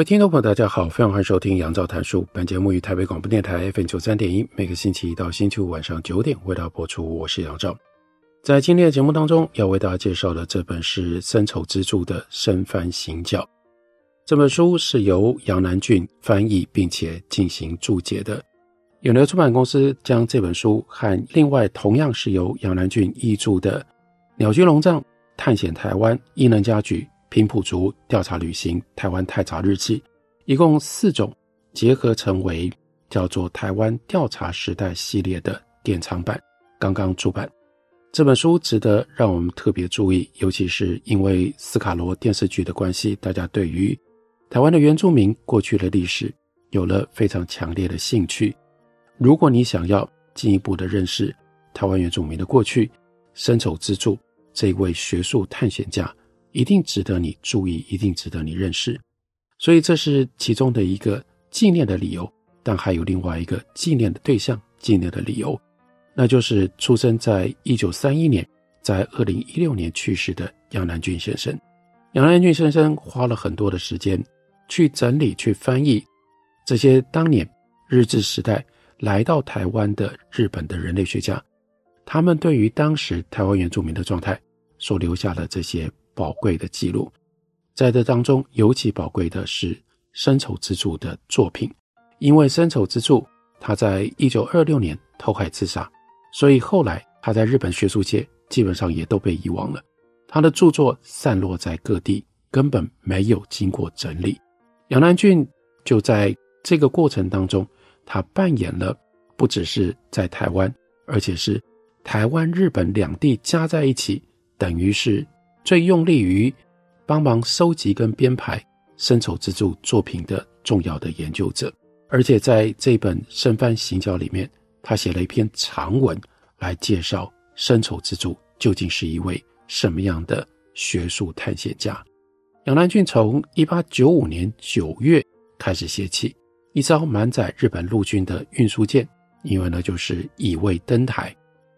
各位听众朋友，大家好，非常欢迎收听杨照谈书。本节目于台北广播电台 FM 九三点一，每个星期一到星期五晚上九点为大家播出。我是杨照。在今天的节目当中，要为大家介绍的这本是森丑之助的《生番行脚》。这本书是由杨南郡翻译并且进行注解的。永流出版公司将这本书和另外同样是由杨南郡译著的《鸟居龙藏探险台湾异能家举》。平埔族调查旅行、台湾太查日记，一共四种结合成为叫做《台湾调查时代》系列的典藏版，刚刚出版。这本书值得让我们特别注意，尤其是因为斯卡罗电视剧的关系，大家对于台湾的原住民过去的历史有了非常强烈的兴趣。如果你想要进一步的认识台湾原住民的过去，森丑之助这一位学术探险家。一定值得你注意，一定值得你认识，所以这是其中的一个纪念的理由。但还有另外一个纪念的对象，纪念的理由，那就是出生在一九三一年，在二零一六年去世的杨南郡先生。杨南郡先生花了很多的时间去整理、去翻译这些当年日治时代来到台湾的日本的人类学家，他们对于当时台湾原住民的状态所留下的这些。宝贵的记录，在这当中尤其宝贵的是森丑之助的作品，因为森丑之助他在一九二六年投海自杀，所以后来他在日本学术界基本上也都被遗忘了。他的著作散落在各地，根本没有经过整理。杨南郡就在这个过程当中，他扮演了不只是在台湾，而且是台湾、日本两地加在一起，等于是。最用力于帮忙收集跟编排森丑之助作品的重要的研究者，而且在这本《生番行脚》里面，他写了一篇长文来介绍森丑之助究竟是一位什么样的学术探险家。杨南俊从一八九五年九月开始写起，一艘满载日本陆军的运输舰，因为呢就是乙未登台，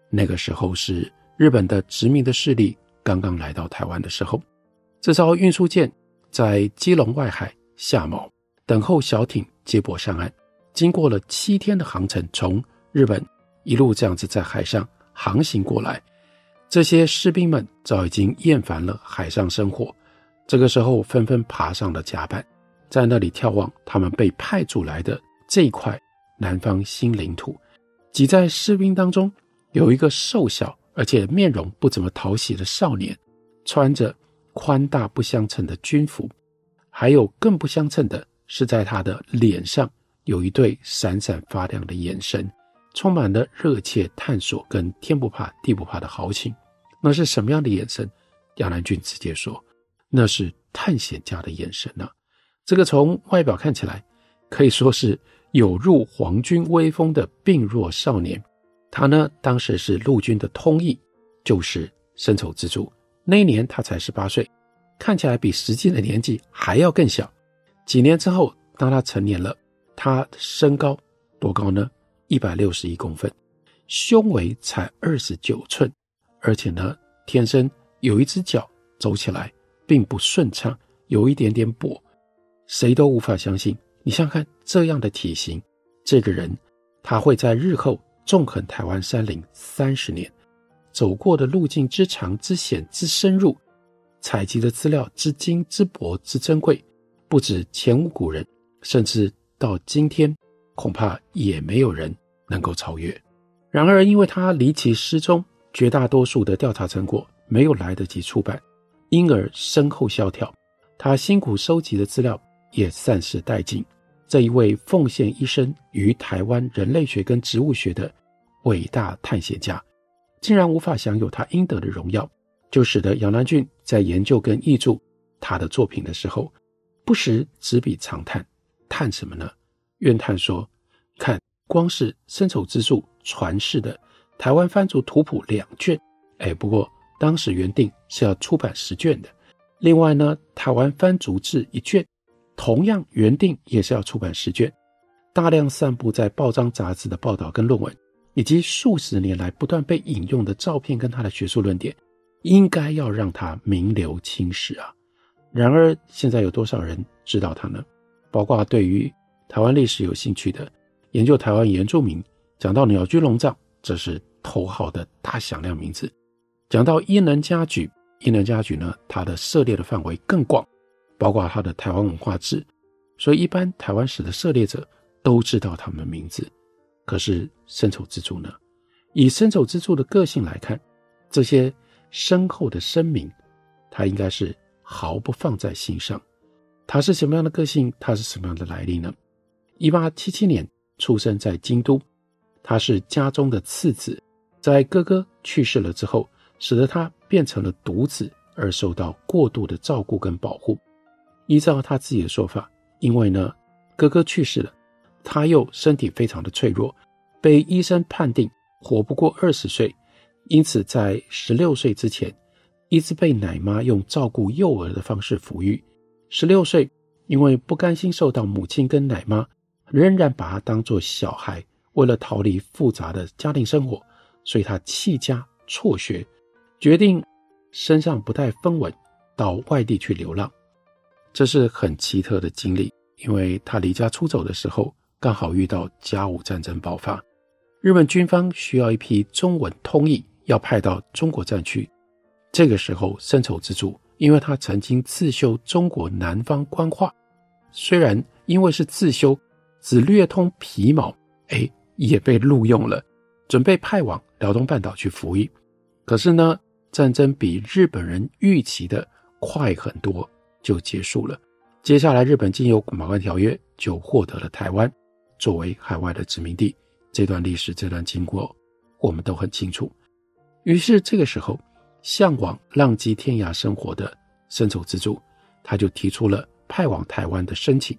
那个时候是日本的殖民的势力。刚刚来到台湾的时候，这艘运输舰在基隆外海下锚，等候小艇接驳上岸。经过了七天的航程，从日本一路这样子在海上航行过来，这些士兵们早已经厌烦了海上生活，这个时候纷纷爬上了甲板，在那里眺望他们被派驻来的这一块南方新领土。挤在士兵当中有一个瘦小。而且面容不怎么讨喜的少年，穿着宽大不相称的军服，还有更不相称的是，在他的脸上有一对闪闪发亮的眼神，充满了热切探索跟天不怕地不怕的豪情。那是什么样的眼神？杨南俊直接说，那是探险家的眼神啊！这个从外表看起来可以说是有入皇军威风的病弱少年。他呢，当时是陆军的通译，就是森丑之助。那一年他才十八岁，看起来比实际的年纪还要更小。几年之后，当他成年了，他身高多高呢？一百六十一公分，胸围才二十九寸，而且呢，天生有一只脚走起来并不顺畅，有一点点跛，谁都无法相信。你想想看，这样的体型，这个人他会在日后。纵横台湾山林三十年，走过的路径之长、之险、之深入，采集的资料之精、之博、之珍贵，不止前无古人，甚至到今天，恐怕也没有人能够超越。然而，因为他离奇失踪，绝大多数的调查成果没有来得及出版，因而身后萧条，他辛苦收集的资料也散失殆尽。这一位奉献一生于台湾人类学跟植物学的伟大探险家，竟然无法享有他应得的荣耀，就使得杨南郡在研究跟译著他的作品的时候，不时执笔长叹，叹什么呢？怨叹说：“看，光是辛丑之助传世的台湾番族图谱两卷，哎，不过当时原定是要出版十卷的。另外呢，台湾番族志一卷，同样原定也是要出版十卷。大量散布在报章杂志的报道跟论文，以及数十年来不断被引用的照片跟他的学术论点，应该要让他名留青史啊。然而，现在有多少人知道他呢？包括对于台湾历史有兴趣的，研究台湾原住民，讲到鸟居龙藏，这是头号的大响亮名字；讲到伊能嘉矩，伊能嘉举呢，他的涉猎的范围更广，包括他的台湾文化志，所以一般台湾史的涉猎者都知道他们的名字。可是深丑之助呢？以深丑之助的个性来看，这些深厚的声名，他应该是毫不放在心上。他是什么样的个性？他是什么样的来历呢？一八七七年出生在京都，他是家中的次子，在哥哥去世了之后，使得他变成了独子，而受到过度的照顾跟保护。依照他自己的说法，因为呢，哥哥去世了，他又身体非常的脆弱，被医生判定活不过二十岁，因此在十六岁之前，一直被奶妈用照顾幼儿的方式抚育。十六岁，因为不甘心受到母亲跟奶妈。仍然把他当作小孩，为了逃离复杂的家庭生活，所以他弃家辍学，决定身上不太分文，到外地去流浪。这是很奇特的经历，因为他离家出走的时候，刚好遇到甲午战争爆发，日本军方需要一批中文通译，要派到中国战区。这个时候，深仇之助，因为他曾经自修中国南方官话，虽然因为是自修。只略通皮毛，哎，也被录用了，准备派往辽东半岛去服役。可是呢，战争比日本人预期的快很多，就结束了。接下来，日本经由《马关条约》就获得了台湾作为海外的殖民地。这段历史，这段经过，我们都很清楚。于是这个时候，向往浪迹天涯生活的辛丑之助，他就提出了派往台湾的申请。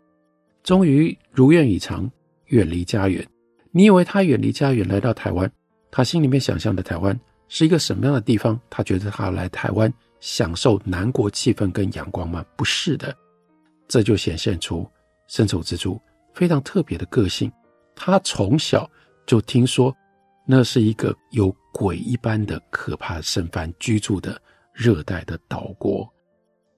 终于如愿以偿，远离家园。你以为他远离家园来到台湾，他心里面想象的台湾是一个什么样的地方？他觉得他来台湾享受南国气氛跟阳光吗？不是的，这就显现出辛丑之助非常特别的个性。他从小就听说那是一个有鬼一般的可怕生番居住的热带的岛国。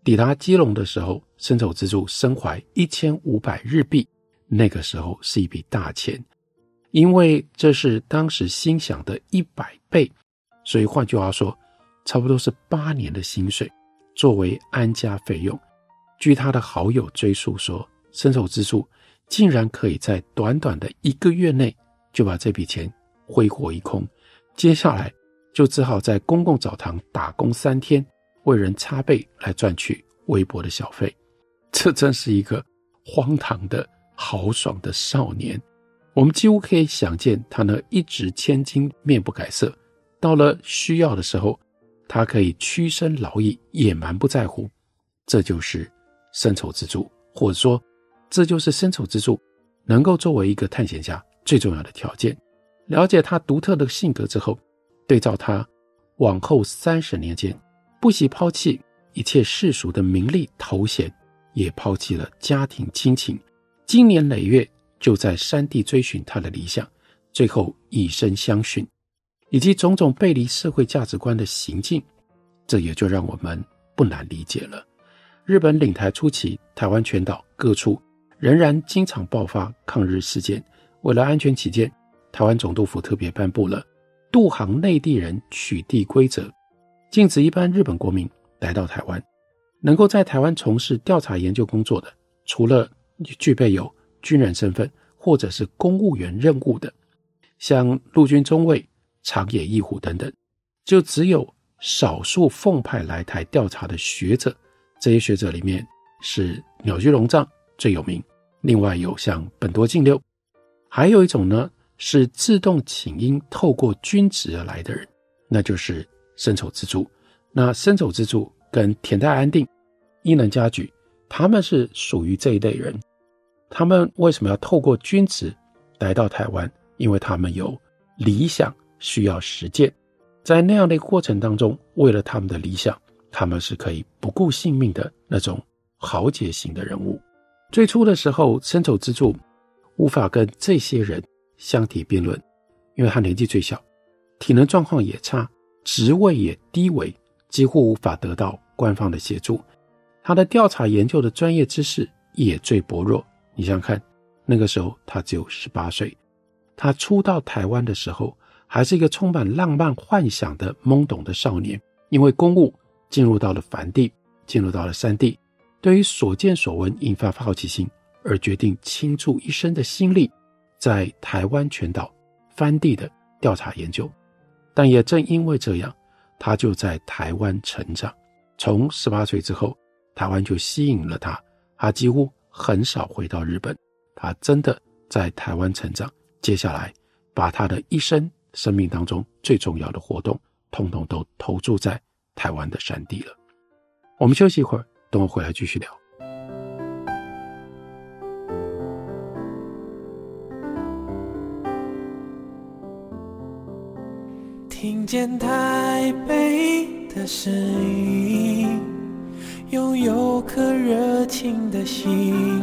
抵达基隆的时候，辛丑之助身怀一千五百日币，那个时候是一笔大钱，因为这是当时心想的一百倍，所以换句话说，差不多是八年的薪水作为安家费用。据他的好友追述说，辛丑之处竟然可以在短短的一个月内就把这笔钱挥霍一空，接下来就只好在公共澡堂打工三天。为人擦背来赚取微薄的小费，这真是一个荒唐的豪爽的少年。我们几乎可以想见他那一掷千金、面不改色。到了需要的时候，他可以屈身劳役，也蛮不在乎。这就是辛丑之助，或者说，这就是辛丑之助能够作为一个探险家最重要的条件。了解他独特的性格之后，对照他往后三十年间。不惜抛弃一切世俗的名利头衔，也抛弃了家庭亲情，经年累月就在山地追寻他的理想，最后以身相许，以及种种背离社会价值观的行径，这也就让我们不难理解了。日本领台初期，台湾全岛各处仍然经常爆发抗日事件，为了安全起见，台湾总督府特别颁布了渡航内地人取缔规则。禁止一般日本国民来到台湾，能够在台湾从事调查研究工作的，除了具备有军人身份或者是公务员任务的，像陆军中尉、长野义虎等等，就只有少数奉派来台调查的学者。这些学者里面是鸟居龙藏最有名，另外有像本多敬六，还有一种呢是自动请缨透过军职而来的人，那就是。辛丑之助，那深帚之助跟田代安定、伊能嘉矩，他们是属于这一类人。他们为什么要透过军职来到台湾？因为他们有理想需要实践，在那样的过程当中，为了他们的理想，他们是可以不顾性命的那种豪杰型的人物。最初的时候，身手之助无法跟这些人相提并论，因为他年纪最小，体能状况也差，职位也低微，几乎无法得到官方的协助。他的调查研究的专业知识也最薄弱。你想想看，那个时候他只有十八岁，他初到台湾的时候，还是一个充满浪漫幻想的懵懂的少年。因为公务进入到了藩地，进入到了山地，对于所见所闻引发好奇心，而决定倾注一生的心力在台湾全岛翻地的调查研究。但也正因为这样，他就在台湾成长。从十八岁之后，台湾就吸引了他，他几乎。很少回到日本，他真的在台湾成长。接下来，把他的一生生命当中最重要的活动，通通都投注在台湾的山地了。我们休息一会儿，等我回来继续聊。听见台北的声音。拥有颗热情的心，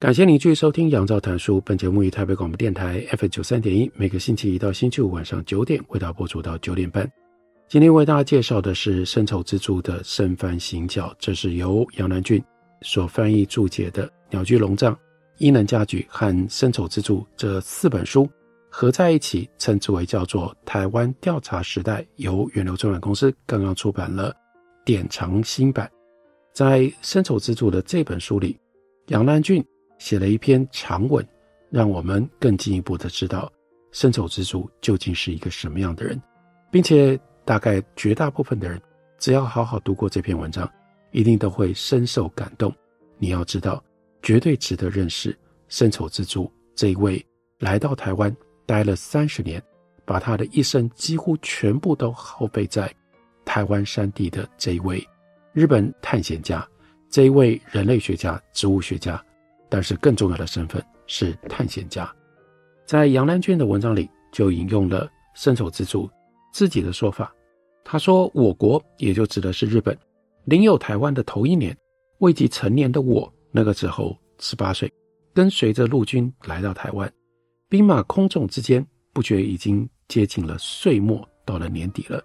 感谢您继续收听《杨照谈书》。本节目于台北广播电台 F 九三点一，每个星期一到星期五晚上九点为大家播出到九点半。今天为大家介绍的是深仇之助的《身番行脚》，这是由杨南俊所翻译注解的《鸟居龙藏》、《伊能嘉矩》和《深仇之助》这四本书合在一起，称之为叫做《台湾调查时代》，由远流出版公司刚刚出版了典藏新版。在深仇之助的这本书里，杨南俊。写了一篇长文，让我们更进一步的知道深帚之助究竟是一个什么样的人，并且大概绝大部分的人，只要好好读过这篇文章，一定都会深受感动。你要知道，绝对值得认识深帚之助这一位来到台湾待了三十年，把他的一生几乎全部都耗费在台湾山地的这一位日本探险家，这一位人类学家、植物学家。但是更重要的身份是探险家，在杨兰娟的文章里就引用了深帚之助自己的说法。他说：“我国也就指的是日本，领有台湾的头一年，未及成年的我，那个时候十八岁，跟随着陆军来到台湾，兵马空众之间，不觉已经接近了岁末，到了年底了。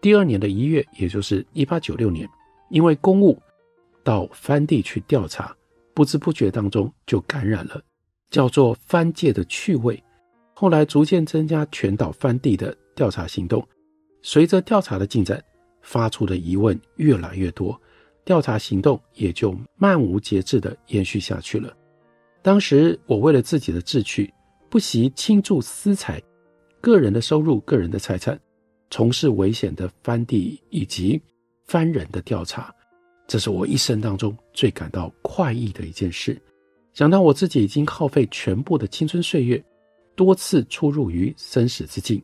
第二年的一月，也就是一八九六年，因为公务到藩地去调查。”不知不觉当中就感染了，叫做藩界的趣味。后来逐渐增加全岛藩地的调查行动，随着调查的进展，发出的疑问越来越多，调查行动也就漫无节制地延续下去了。当时我为了自己的志趣，不惜倾注私财、个人的收入、个人的财产，从事危险的藩地以及藩人的调查。这是我一生当中最感到快意的一件事。想到我自己已经耗费全部的青春岁月，多次出入于生死之境，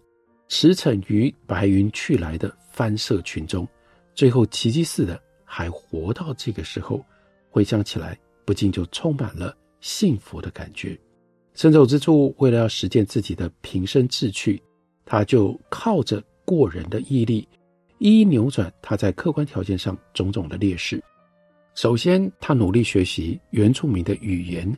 驰骋于白云去来的翻社群中，最后奇迹似的还活到这个时候，回想起来不禁就充满了幸福的感觉。深帚之处为了要实践自己的平生志趣，他就靠着过人的毅力。一一扭转他在客观条件上种种的劣势。首先，他努力学习原住民的语言，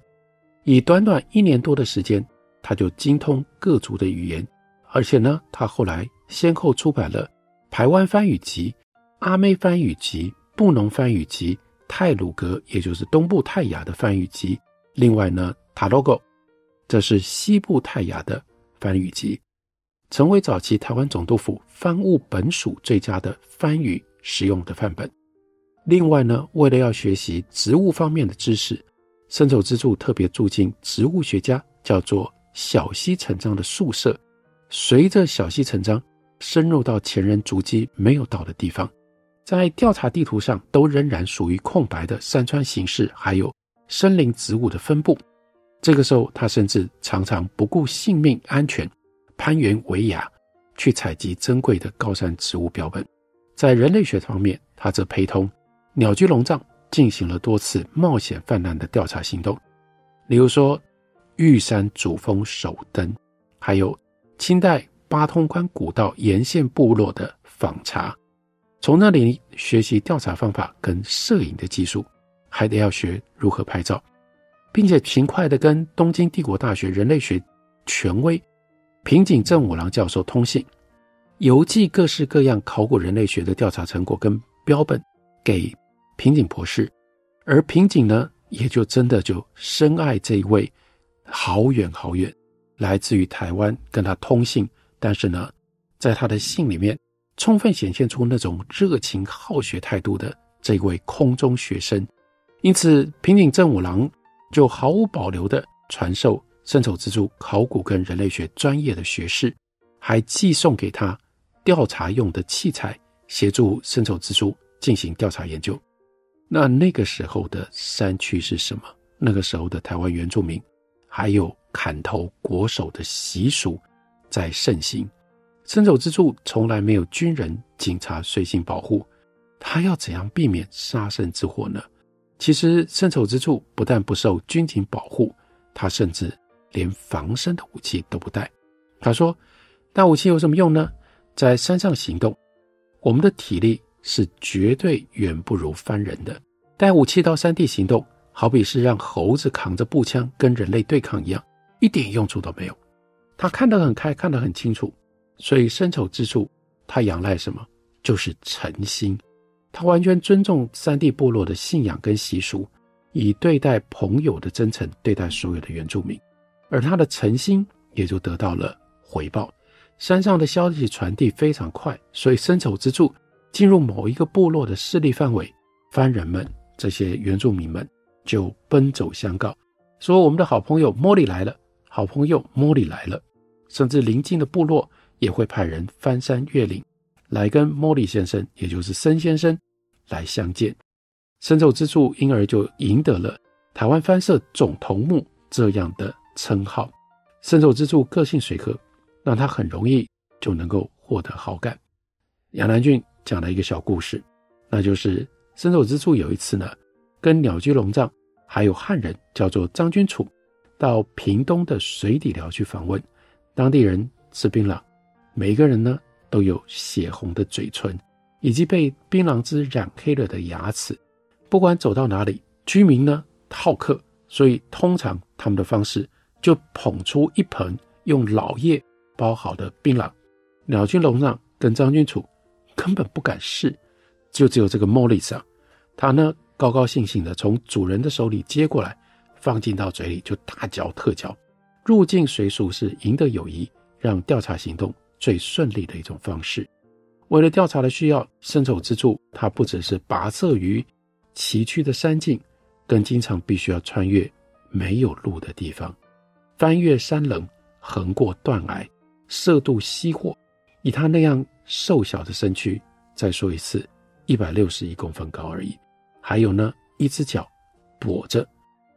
以短短一年多的时间，他就精通各族的语言。而且呢，他后来先后出版了《排湾番语集》《阿妹番语集》《布农番语集》《泰鲁格》，也就是东部泰雅的番语集。另外呢，《塔罗狗》，这是西部泰雅的番语集。成为早期台湾总督府番务本属最佳的番语使用的范本。另外呢，为了要学习植物方面的知识，森丑之助特别住进植物学家叫做小西成章的宿舍。随着小西成章深入到前人足迹没有到的地方，在调查地图上都仍然属于空白的山川形势，还有森林植物的分布。这个时候，他甚至常常不顾性命安全。攀援维亚，去采集珍贵的高山植物标本。在人类学方面，他则陪同鸟居龙藏进行了多次冒险泛滥的调查行动，例如说玉山主峰首登，还有清代八通关古道沿线部落的访查，从那里学习调查方法跟摄影的技术，还得要学如何拍照，并且勤快地跟东京帝国大学人类学权威。平井正五郎教授通信，邮寄各式各样考古人类学的调查成果跟标本给平井博士，而平井呢，也就真的就深爱这一位好远好远来自于台湾跟他通信，但是呢，在他的信里面充分显现出那种热情好学态度的这位空中学生，因此平井正五郎就毫无保留地传授。森丑之助考古跟人类学专业的学士，还寄送给他调查用的器材，协助森丑之助进行调查研究。那那个时候的山区是什么？那个时候的台湾原住民还有砍头国手的习俗在盛行。森丑之助从来没有军人、警察随行保护，他要怎样避免杀身之祸呢？其实森丑之助不但不受军警保护，他甚至。连防身的武器都不带，他说：“带武器有什么用呢？在山上行动，我们的体力是绝对远不如番人的。带武器到山地行动，好比是让猴子扛着步枪跟人类对抗一样，一点用处都没有。”他看得很开，看得很清楚，所以森丑之处，他仰赖什么？就是诚心。他完全尊重山地部落的信仰跟习俗，以对待朋友的真诚对待所有的原住民。而他的诚心也就得到了回报。山上的消息传递非常快，所以森丑之助进入某一个部落的势力范围，番人们这些原住民们就奔走相告，说我们的好朋友莫里来了，好朋友莫里来了。甚至邻近的部落也会派人翻山越岭来跟莫里先生，也就是森先生来相见。森丑之助因而就赢得了台湾番社总头目这样的。称号，森丑之处个性随和，让他很容易就能够获得好感。杨南郡讲了一个小故事，那就是森丑之处有一次呢，跟鸟居龙藏还有汉人叫做张君楚，到屏东的水底寮去访问。当地人吃槟榔，每个人呢都有血红的嘴唇，以及被槟榔汁染黑了的牙齿。不管走到哪里，居民呢好客，所以通常他们的方式。就捧出一盆用老叶包好的槟榔，鸟军龙藏跟张君楚根本不敢试，就只有这个莫里桑，他呢高高兴兴的从主人的手里接过来，放进到嘴里就大嚼特嚼。入境随俗是赢得友谊，让调查行动最顺利的一种方式。为了调查的需要，森丑之助他不只是跋涉于崎岖的山径，更经常必须要穿越没有路的地方。翻越山棱，横过断崖，涉渡溪祸，以他那样瘦小的身躯，再说一次，一百六十一公分高而已。还有呢，一只脚跛着，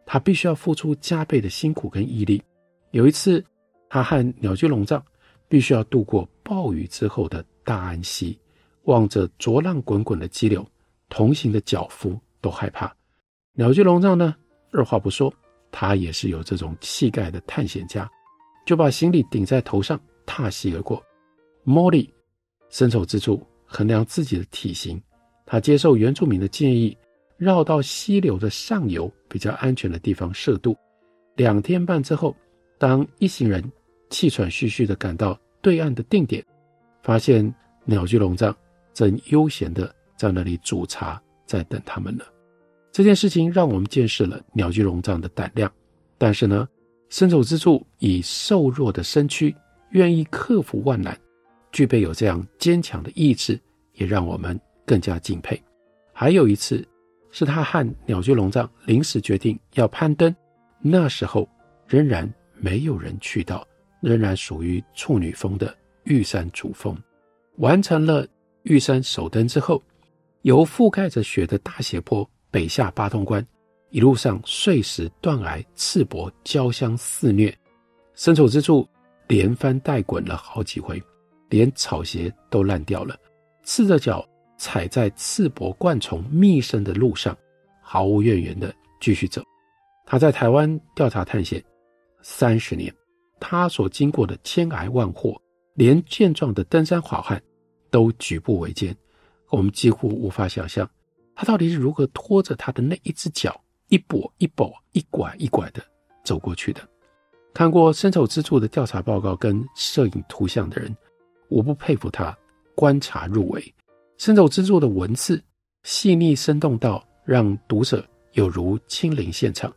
他必须要付出加倍的辛苦跟毅力。有一次，他和鸟居龙藏必须要渡过暴雨之后的大安溪，望着浊浪滚滚的激流，同行的脚夫都害怕。鸟居龙藏呢，二话不说。他也是有这种气概的探险家，就把行李顶在头上，踏溪而过。莫里，森丑之处衡量自己的体型，他接受原住民的建议，绕到溪流的上游比较安全的地方涉渡。两天半之后，当一行人气喘吁吁地赶到对岸的定点，发现鸟居龙藏正悠闲地在那里煮茶，在等他们呢。这件事情让我们见识了鸟居龙藏的胆量，但是呢，身丑之处以瘦弱的身躯愿意克服万难，具备有这样坚强的意志，也让我们更加敬佩。还有一次，是他和鸟居龙藏临时决定要攀登，那时候仍然没有人去到，仍然属于处女峰的玉山主峰。完成了玉山首登之后，由覆盖着雪的大斜坡北下八通关，一路上碎石断崖、刺柏交相肆虐，身处之处连翻带滚了好几回，连草鞋都烂掉了，赤着脚。踩在刺柏灌丛密生的路上，毫无怨言的继续走。他在台湾调查探险三十年，他所经过的千崖万祸，连健壮的登山好汉都举步维艰。我们几乎无法想象，他到底是如何拖着他的那一只脚，一跛一跛、一拐一拐的走过去的。看过伸手之助的调查报告跟摄影图像的人，无不佩服他观察入微。伸手之助的文字细腻生动到让读者有如亲临现场，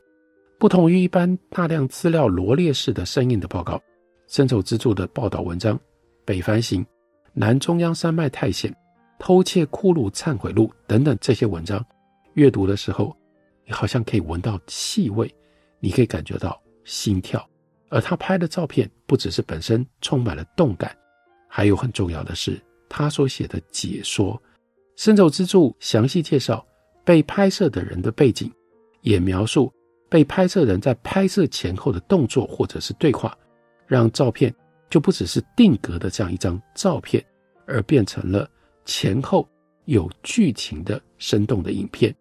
不同于一般大量资料罗列式的生硬的报告。伸手之助的报道文章《北番行》《南中央山脉探险》《偷窃骷髅忏悔录》等等这些文章，阅读的时候，你好像可以闻到气味，你可以感觉到心跳。而他拍的照片不只是本身充满了动感，还有很重要的是。他所写的解说，身手之柱详细介绍被拍摄的人的背景，也描述被拍摄人在拍摄前后的动作或者是对话，让照片就不只是定格的这样一张照片，而变成了前后有剧情的生动的影片，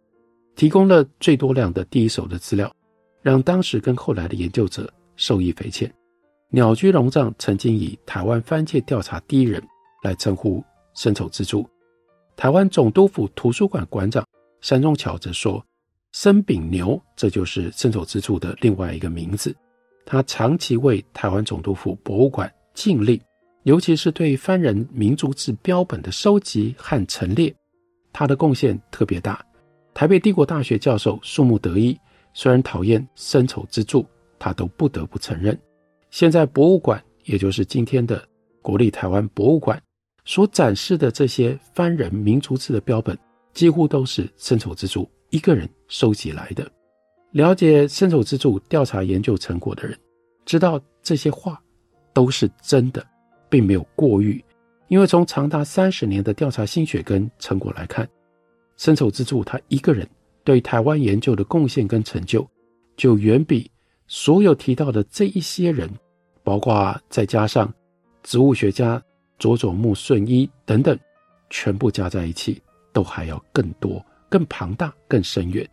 提供了最多量的第一手的资料，让当时跟后来的研究者受益匪浅。鸟居龙藏曾经以台湾番界调查第一人。来称呼身手之助。台湾总督府图书馆馆长山中桥则说：“生丙牛，这就是身手之助的另外一个名字。他长期为台湾总督府博物馆尽力，尤其是对番人民族志标本的收集和陈列，他的贡献特别大。台北帝国大学教授树木德一虽然讨厌身手之助，他都不得不承认。现在博物馆，也就是今天的国立台湾博物馆。”所展示的这些番人民族志的标本，几乎都是身手之助一个人收集来的。了解身手之助调查研究成果的人，知道这些话都是真的，并没有过誉。因为从长达三十年的调查心血跟成果来看，身手之助他一个人对台湾研究的贡献跟成就，就远比所有提到的这一些人，包括再加上植物学家。佐佐木顺一等等，全部加在一起，都还要更多、更庞大、更深远。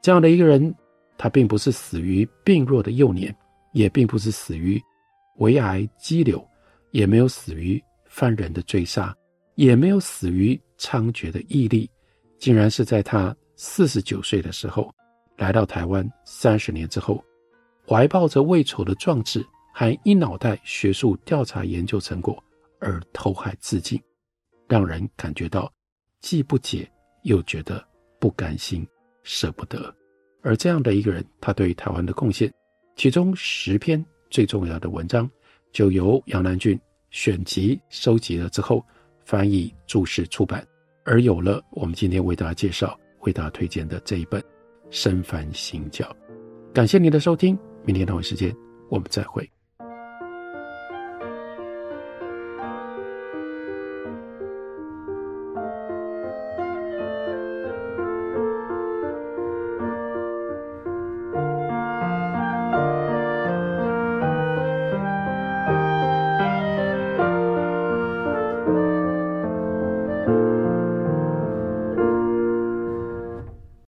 这样的一个人，他并不是死于病弱的幼年，也并不是死于围癌肌瘤，也没有死于犯人的追杀，也没有死于猖獗的毅力，竟然是在他四十九岁的时候，来到台湾三十年之后，怀抱着未酬的壮志，还一脑袋学术调查研究成果。而投海自尽，让人感觉到既不解又觉得不甘心、舍不得。而这样的一个人，他对于台湾的贡献，其中十篇最重要的文章，就由杨南俊选集收集了之后，翻译注释出版，而有了我们今天为大家介绍、为大家推荐的这一本《身凡行教》。感谢您的收听，明天同一时间我们再会。